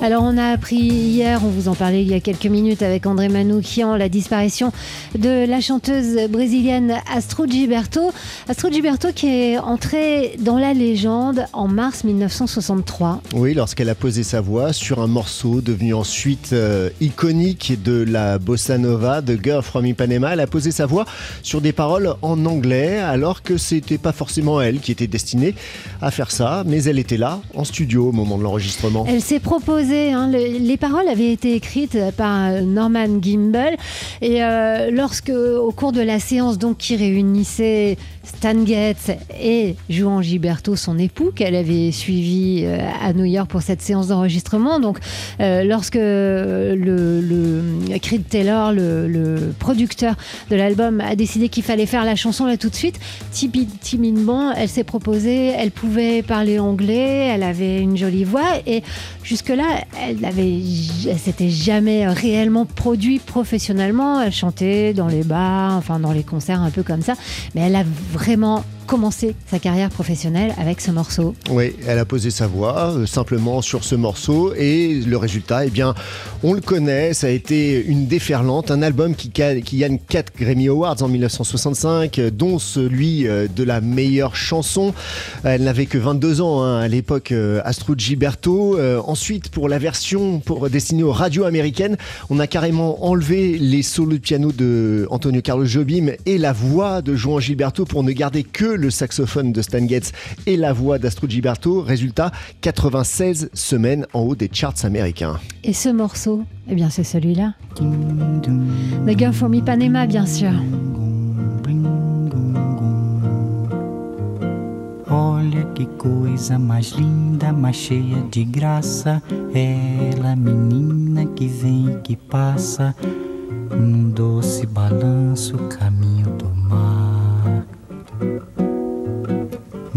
Alors on a appris hier, on vous en parlait il y a quelques minutes avec André Manoukian, la disparition de la chanteuse brésilienne Astro Gilberto. Astro Gilberto qui est entrée dans la légende en mars 1963. Oui, lorsqu'elle a posé sa voix sur un morceau devenu ensuite euh, iconique de la bossa nova de Girl from Ipanema, elle a posé sa voix sur des paroles en anglais alors que c'était pas forcément elle qui était destinée à faire ça, mais elle était là en studio au moment de l'enregistrement. Elle s'est proposée Hein. les paroles avaient été écrites par Norman Gimbel et euh, lorsque, au cours de la séance donc qui réunissait Stan Getz et Juan Gilberto, son époux, qu'elle avait suivi euh, à New York pour cette séance d'enregistrement. Donc, euh, lorsque le, le Creed Taylor, le, producteur de l'album, a décidé qu'il fallait faire la chanson là tout de suite, timidement, elle s'est proposée, elle pouvait parler anglais, elle avait une jolie voix et jusque-là, elle avait, elle s'était jamais réellement produite professionnellement. Elle chantait dans les bars, enfin dans les concerts un peu comme ça, mais elle a vraiment commencé sa carrière professionnelle avec ce morceau. Oui, elle a posé sa voix euh, simplement sur ce morceau et le résultat, eh bien, on le connaît, ça a été une déferlante, un album qui, gagne 4 Grammy Awards en 1965, dont celui euh, de la meilleure chanson. Elle n'avait que 22 ans hein, à l'époque, euh, Astrud Gilberto. ensuite, pour la version pour, destinée aux radios américaines, on a carrément enlevé les solos de piano de Antonio Carlos Jobim et la voix de Juan Gilberto pour ne garder que le saxophone de Stan Getz et la voix d'Astro Gilberto. Résultat, 96 semaines en haut des charts américains. Et ce morceau, eh bien c'est celui-là. The Girl from Ipanema, bien sûr. Olha que coisa mais linda, mais cheia de graça. Ela, menina que vem e que passa, num doce balanço, caminho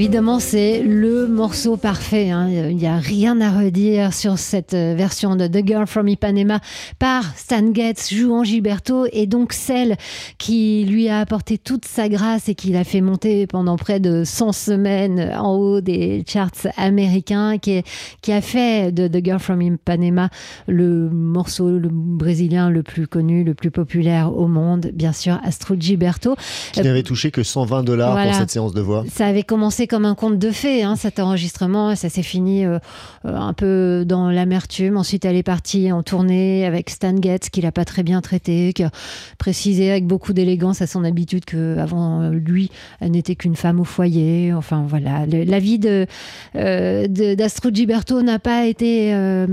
Justement, c'est le morceau parfait. hein. Il n'y a rien à redire sur cette euh, version de The Girl from Ipanema par Stan Getz jouant Gilberto et donc celle qui lui a apporté toute sa grâce et qui l'a fait monter pendant près de 100 semaines en haut des charts américains, qui, est- qui a fait de The Girl from Ipanema le morceau le brésilien le plus connu, le plus populaire au monde, bien sûr, Astrud Gilberto. Qui n'avait touché que 120 dollars Voilà. pour cette séance de voix. Ça avait commencé comme un conte de fées, hein, cet enregistrement, ça s'est fini euh, euh, un peu dans l'amertume. Ensuite, elle est partie en tournée avec Stan Getz, qui l'a pas très bien traité, qui a précisé avec beaucoup d'élégance à son habitude que avant euh, lui, elle n'était qu'une femme au foyer. Enfin voilà, la vie de d'Astrud Gilberto n'a pas été euh,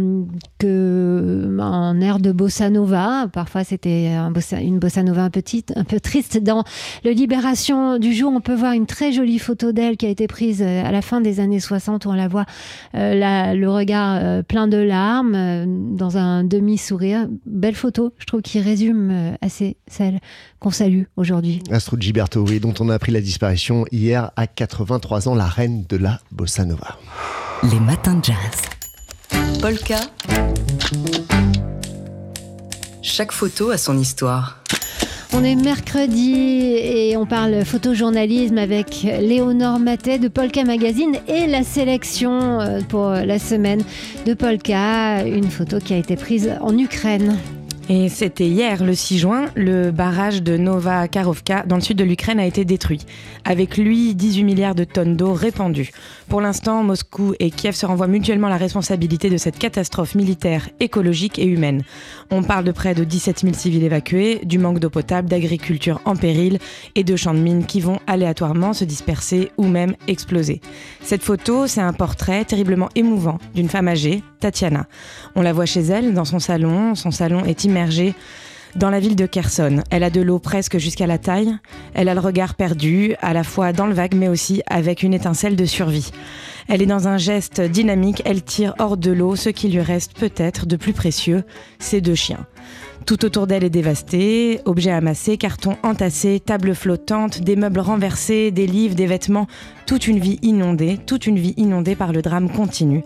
que un air de bossa nova. Parfois, c'était une bossa nova un un peu triste. Dans le Libération du jour, on peut voir une très jolie photo d'elle qui a été prise euh, à la fin des années 60 où on la voit euh, la- le regard euh, plein de larmes euh, dans un demi-sourire. Belle photo, je trouve, qui résume euh, assez celle qu'on salue aujourd'hui. Astrud Gilberto, oui, dont on a appris la disparition hier à 83 ans, la reine de la bossa nova. Les matins de jazz. Polka. Chaque photo a son histoire. On est mercredi et on parle photojournalisme avec Léonore Matet de Polka Magazine et la sélection euh, pour la semaine de Polka, une photo qui a été prise en Ukraine. Et c'était hier, le 6 juin, le barrage de Nova Karovka dans le sud de l'Ukraine a été détruit. Avec lui, 18 milliards de tonnes d'eau répandues. Pour l'instant, Moscou et Kiev se renvoient mutuellement la responsabilité de cette catastrophe militaire, écologique et humaine. On parle de près de 17 000 civils évacués, du manque d'eau potable, d'agriculture en péril et de champs de mines qui vont aléatoirement se disperser ou même exploser. Cette photo, c'est un portrait terriblement émouvant d'une femme âgée, Tatiana. On la voit chez elle, dans son salon. Son salon est dans la ville de Kherson. Elle a de l'eau presque jusqu'à la taille. Elle a le regard perdu, à la fois dans le vague, mais aussi avec une étincelle de survie. Elle est dans un geste dynamique. Elle tire hors de l'eau ce qui lui reste peut-être de plus précieux, ses deux chiens. Tout autour d'elle est dévasté, objets amassés, cartons entassés, tables flottantes, des meubles renversés, des livres, des vêtements, toute une vie inondée, toute une vie inondée par le drame continu,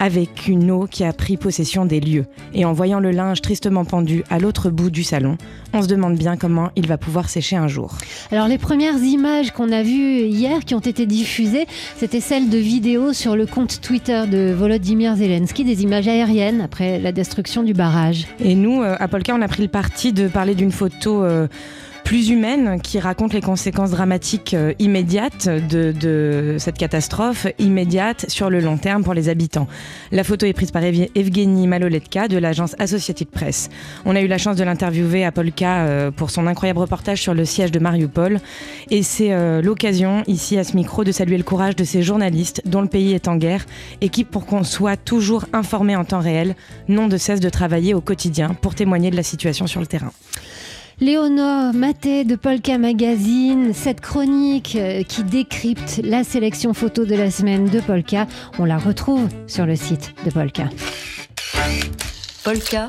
avec une eau qui a pris possession des lieux. Et en voyant le linge tristement pendu à l'autre bout du salon, on se demande bien comment il va pouvoir sécher un jour. Alors les premières images qu'on a vues hier qui ont été diffusées, c'était celles de vidéos sur le compte Twitter de Volodymyr Zelensky, des images aériennes après la destruction du barrage. Et nous, euh, à Polka, on a pris le parti de parler d'une photo euh, plus humaine qui raconte les conséquences dramatiques euh, immédiates de, de cette catastrophe, immédiate sur le long terme pour les habitants. La photo est prise par Ev- Evgeny Maloletka de l'agence Associated Press. On a eu la chance de l'interviewer à Polka euh, pour son incroyable reportage sur le siège de Mariupol. Et c'est euh, l'occasion, ici à ce micro, de saluer le courage de ces journalistes dont le pays est en guerre et qui, pour qu'on soit toujours informé en temps réel, n'ont de cesse de travailler au quotidien pour témoigner de la situation sur le terrain. Léonore Maté de Polka Magazine, cette chronique euh, qui décrypte la sélection photo de la semaine de Polka, on la retrouve sur le site de Polka. Polka.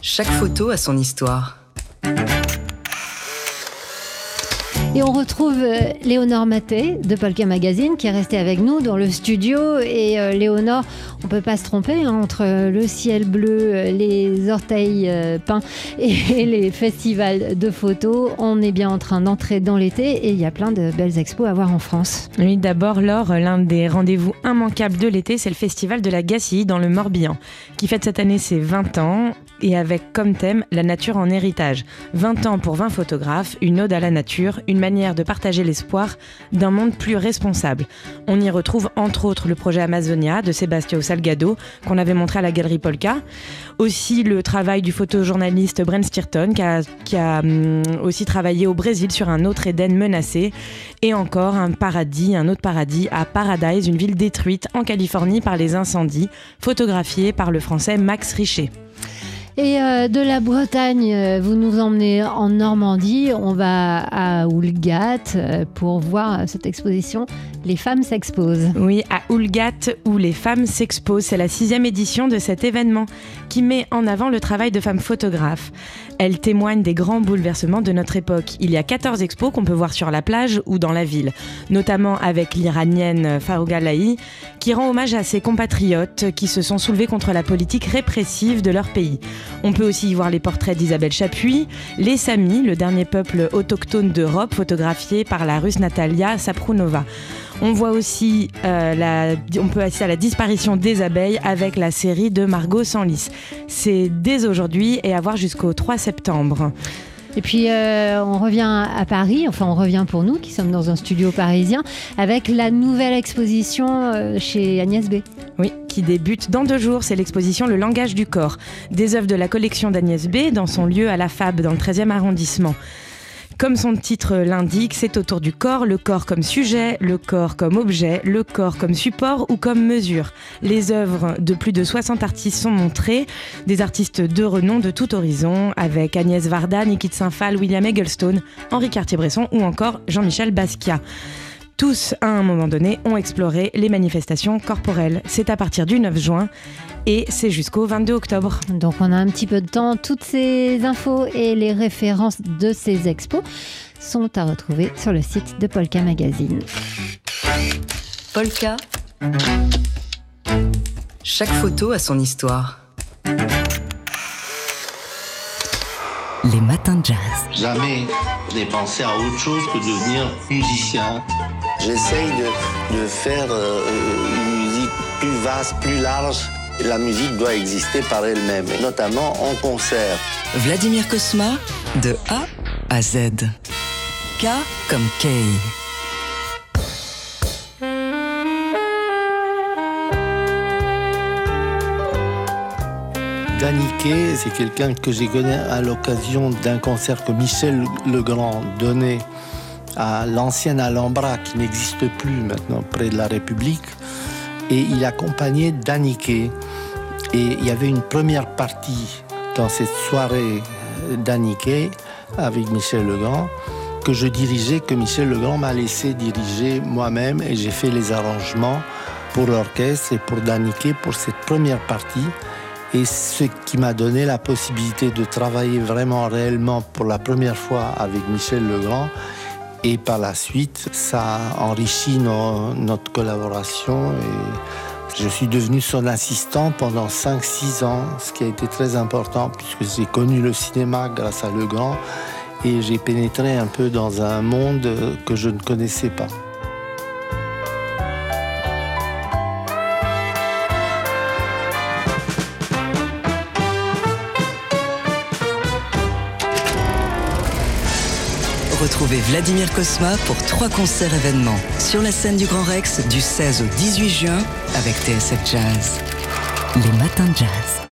Chaque photo a son histoire. Et on retrouve euh, Léonore Maté de Polka Magazine qui est restée avec nous dans le studio. Et euh, Léonore, on peut pas se tromper hein, entre le ciel bleu, euh, les orteils peints et les festivals de photos. On est bien en train d'entrer dans l'été et il y a plein de belles expos à voir en France. Oui, d'abord, Laure, l'un des rendez-vous immanquables de l'été, c'est le festival de la Gacilly dans le Morbihan, qui fête cette année ses 20 ans et avec comme thème la nature en héritage. 20 ans pour 20 photographes, une ode à la nature, une manière de partager l'espoir d'un monde plus responsable. On y retrouve entre autres le projet Amazonia de Sébastien Salgado qu'on avait montré à la Galerie Polka, aussi le travail du photojournaliste Brent Stirton qui a, hum, aussi travaillé au Brésil sur un autre Éden menacé et encore un paradis, un autre paradis à Paradise, une ville détruite en Californie par les incendies, photographiée par le français Max Richer. Et euh, de la Bretagne, euh, vous nous emmenez en Normandie. On va à Oulgat euh, pour voir cette exposition Les femmes s'exposent. Oui, à Oulgat, où les femmes s'exposent. C'est la sixième édition de cet événement qui met en avant le travail de femmes photographes. Elle témoigne des grands bouleversements de notre époque. Il y a 14 expos qu'on peut voir sur la plage ou dans la ville, notamment avec l'iranienne Farouga Lahi, qui rend hommage à ses compatriotes qui se sont soulevés contre la politique répressive de leur pays. On peut aussi y voir les portraits d'Isabelle Chapuis, les Samis, le dernier peuple autochtone d'Europe, photographié par la russe Natalia Saprounova. On voit aussi, euh, la, peut assister à la disparition des abeilles avec la série de Margot Sanlis. C'est dès aujourd'hui et à voir jusqu'au 3 septembre. Et puis euh, on revient à Paris, enfin on revient pour nous qui sommes dans un studio parisien, avec la nouvelle exposition euh, chez Agnès B. Oui, qui débute dans deux jours. C'est l'exposition Le langage du corps, des œuvres de la collection d'Agnès B dans son lieu à la Fab, dans le 13e arrondissement. Comme son titre l'indique, c'est autour du corps, le corps comme sujet, le corps comme objet, le corps comme support ou comme mesure. Les œuvres de plus de 60 artistes sont montrées, des artistes de renom de tout horizon, avec Agnès Varda, Nikit Saint-Phal, William Egglestone, Henri Cartier-Bresson ou encore Jean-Michel Basquiat tous, à un moment donné, ont exploré les manifestations corporelles. C'est à partir du 9 juin et c'est jusqu'au 22 octobre. Donc on a un petit peu de temps. Toutes ces infos et les références de ces expos sont à retrouver sur le site de Polka Magazine. Polka. Chaque photo a son histoire. Les matins de jazz. Jamais n'ai pensé à autre chose que devenir musicien. J'essaye de, de faire euh, une musique plus vaste, plus large. La musique doit exister par elle-même, notamment en concert. Vladimir Kosma, de A à Z. K comme Kay. Daniquet, c'est quelqu'un que j'ai connu à l'occasion d'un concert que Michel Legrand donnait à l'ancienne Alhambra, qui n'existe plus maintenant, près de la République. Et il accompagnait Daniquet. Et il y avait une première partie dans cette soirée Daniquet avec Michel Legrand que je dirigeais, que Michel Legrand m'a laissé diriger moi-même et j'ai fait les arrangements pour l'orchestre et pour Daniquet pour cette première partie. Et ce qui m'a donné la possibilité de travailler vraiment réellement pour la première fois avec Michel Legrand. Et par la suite, ça a enrichi nos- notre collaboration. Et je suis devenu son assistant pendant 5-6 ans, ce qui a été très important puisque j'ai connu le cinéma grâce à Legrand. Et j'ai pénétré un peu dans un monde que je ne connaissais pas. Retrouvez Vladimir Kosma pour trois concerts événements sur la scène du Grand Rex du 16 au 18 juin avec TSF Jazz. Les matins de jazz.